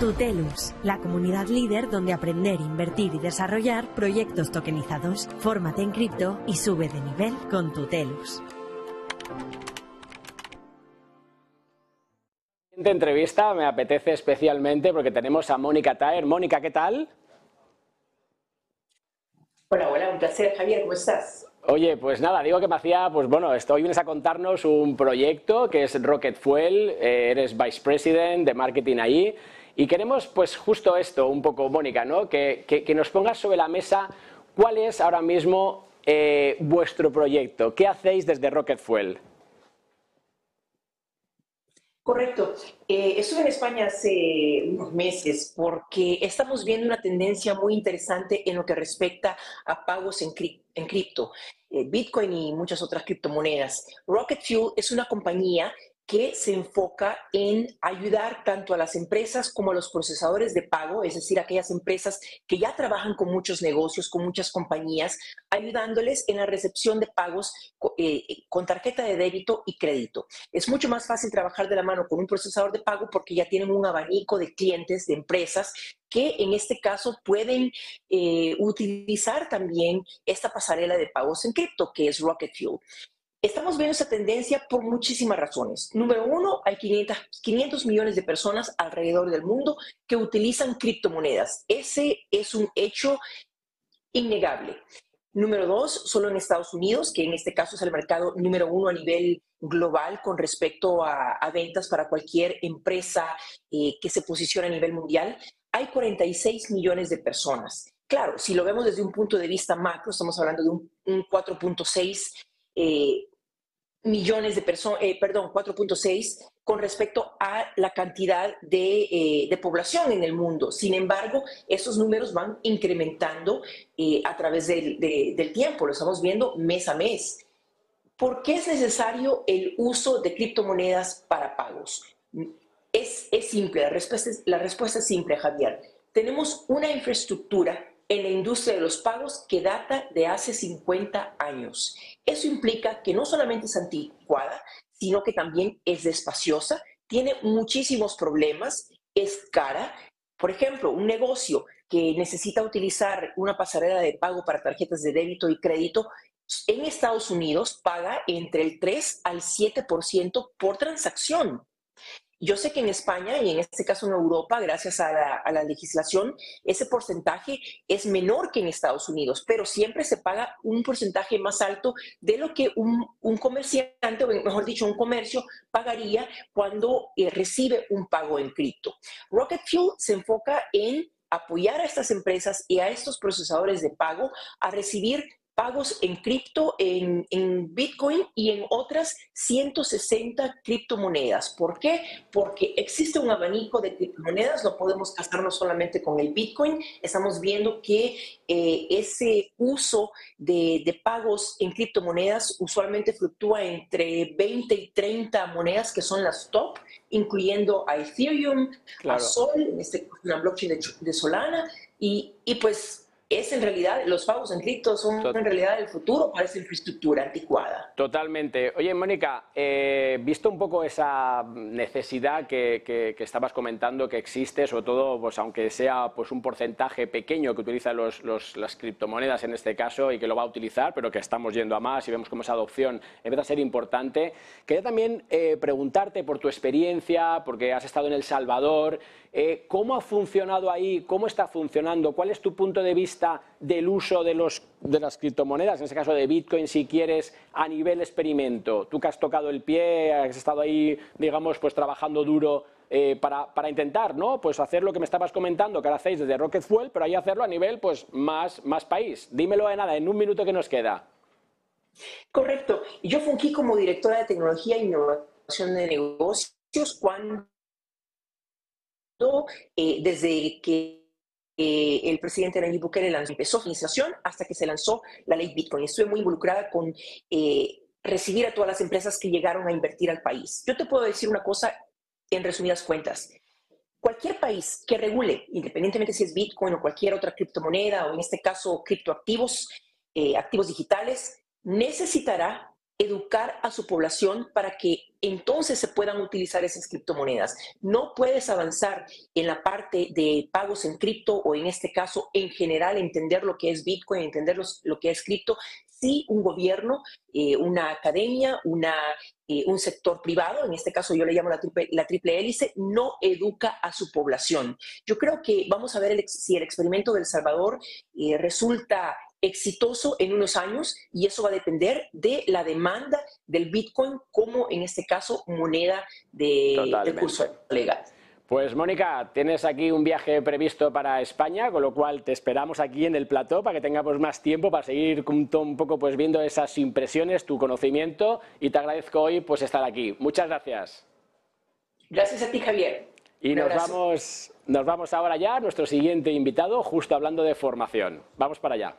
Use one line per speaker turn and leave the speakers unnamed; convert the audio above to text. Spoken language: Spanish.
Tutelus, la comunidad líder donde aprender, invertir y desarrollar proyectos tokenizados. Fórmate en cripto y sube de nivel con Tutelus.
Esta entrevista me apetece especialmente porque tenemos a Mónica Taer. Mónica, ¿qué tal?
Hola, hola, un placer. Javier, ¿cómo estás?
Oye, pues nada, digo que me hacía, pues bueno, hoy vienes a contarnos un proyecto que es Rocket Fuel, eh, eres Vice President de Marketing ahí y queremos pues justo esto, un poco, Mónica, ¿no? que, que, nos pongas sobre la mesa cuál es ahora mismo eh, vuestro proyecto, qué hacéis desde Rocket Fuel.
Correcto. Eh, estuve en España hace unos meses porque estamos viendo una tendencia muy interesante en lo que respecta a pagos en, cripto, eh, Bitcoin y muchas otras criptomonedas. Rocket Fuel es una compañía que se enfoca en ayudar tanto a las empresas como a los procesadores de pago, es decir, aquellas empresas que ya trabajan con muchos negocios, con muchas compañías, ayudándoles en la recepción de pagos eh, con tarjeta de débito y crédito. Es mucho más fácil trabajar de la mano con un procesador de pago porque ya tienen un abanico de clientes, de empresas que en este caso pueden eh, utilizar también esta pasarela de pagos en cripto, que es Rocket Fuel. Estamos viendo esa tendencia por muchísimas razones. Número uno, hay 500, 500, millones de personas alrededor del mundo que utilizan criptomonedas. Ese es un hecho innegable. Número dos, solo en Estados Unidos, que en este caso es el mercado número uno a nivel global con respecto a, ventas para cualquier empresa eh, que se posicione a nivel mundial, hay 46 millones de personas. Claro, si lo vemos desde un punto de vista macro, estamos hablando de un, un 4.6 eh, millones de personas, eh, perdón, 4.6 con respecto a la cantidad eh, de, población en el mundo. Sin embargo, esos números van incrementando eh, a través del, tiempo, lo estamos viendo mes a mes. ¿Por qué es necesario el uso de criptomonedas para pagos? Es, es simple, la respuesta es, la respuesta es simple, Javier. Tenemos una infraestructura en la industria de los pagos que data de hace 50 años. Eso implica que no solamente es anticuada, sino que también es despaciosa, tiene muchísimos problemas, es cara. Por ejemplo, un negocio que necesita utilizar una pasarela de pago para tarjetas de débito y crédito en Estados Unidos paga entre el 3 al 7% por transacción. Yo sé que en España y en este caso en Europa, gracias a la, legislación, ese porcentaje es menor que en Estados Unidos, pero siempre se paga un porcentaje más alto de lo que un, comerciante, o mejor dicho, un comercio pagaría cuando eh, recibe un pago en cripto. Rocket Fuel se enfoca en apoyar a estas empresas y a estos procesadores de pago a recibir pagos en cripto, en, Bitcoin y en otras 160 criptomonedas. ¿Por qué? Porque existe un abanico de criptomonedas, no podemos casar no solamente con el Bitcoin, estamos viendo que eh, ese uso de, pagos en criptomonedas usualmente fluctúa entre 20 y 30 monedas que son las top, incluyendo a Ethereum, a Sol, en este una blockchain de, de Solana, y, y pues es en realidad, los pagos en cripto son en realidad el futuro para esa infraestructura anticuada.
Totalmente. Oye, Mónica, eh, visto un poco esa necesidad que, estabas comentando que existe, sobre todo, pues aunque sea pues un porcentaje pequeño que utiliza los, las criptomonedas en este caso y que lo va a utilizar, pero que estamos yendo a más y vemos cómo esa adopción empieza a ser importante, quería también eh, preguntarte por tu experiencia, porque has estado en El Salvador, eh, ¿cómo ha funcionado ahí? ¿Cómo está funcionando? ¿Cuál es tu punto de vista? del uso de, los, de las criptomonedas, en ese caso de Bitcoin, si quieres, a nivel experimento? Tú que has tocado el pie, has estado ahí, digamos, pues trabajando duro eh, para, para, intentar, ¿no? Pues hacer lo que me estabas comentando, que ahora hacéis desde Rocket Fuel, pero ahí hacerlo a nivel, pues, más, más país. Dímelo de nada, en un minuto que nos queda.
Correcto. Yo fungí como directora de tecnología e innovación de negocios cuando, eh, desde que eh, el presidente Nayib Bukele lanzó, empezó administración hasta que se lanzó la ley Bitcoin. Estuve muy involucrada con eh, recibir a todas las empresas que llegaron a invertir al país. Yo te puedo decir una cosa en resumidas cuentas. Cualquier país que regule, independientemente si es Bitcoin o cualquier otra criptomoneda o en este caso criptoactivos, eh, activos digitales, necesitará educar a su población para que entonces se puedan utilizar esas criptomonedas. No puedes avanzar en la parte de pagos en cripto o en este caso en general entender lo que es Bitcoin, entender lo que es cripto, si un gobierno, eh, una academia, una, eh, un sector privado, en este caso yo le llamo la triple, triple hélice, no educa a su población. Yo creo que vamos a ver si el experimento del Salvador eh, resulta exitoso en unos años y eso va a depender de la demanda del Bitcoin como en este caso moneda de, de curso legal.
Pues Mónica, tienes aquí un viaje previsto para España, con lo cual te esperamos aquí en el plató para que tengamos más tiempo para seguir un poco pues viendo esas impresiones, tu conocimiento y te agradezco hoy pues estar aquí. Muchas gracias.
Gracias a ti, Javier.
Y nos vamos, nos vamos ahora ya a nuestro siguiente invitado, justo hablando de formación. Vamos para allá.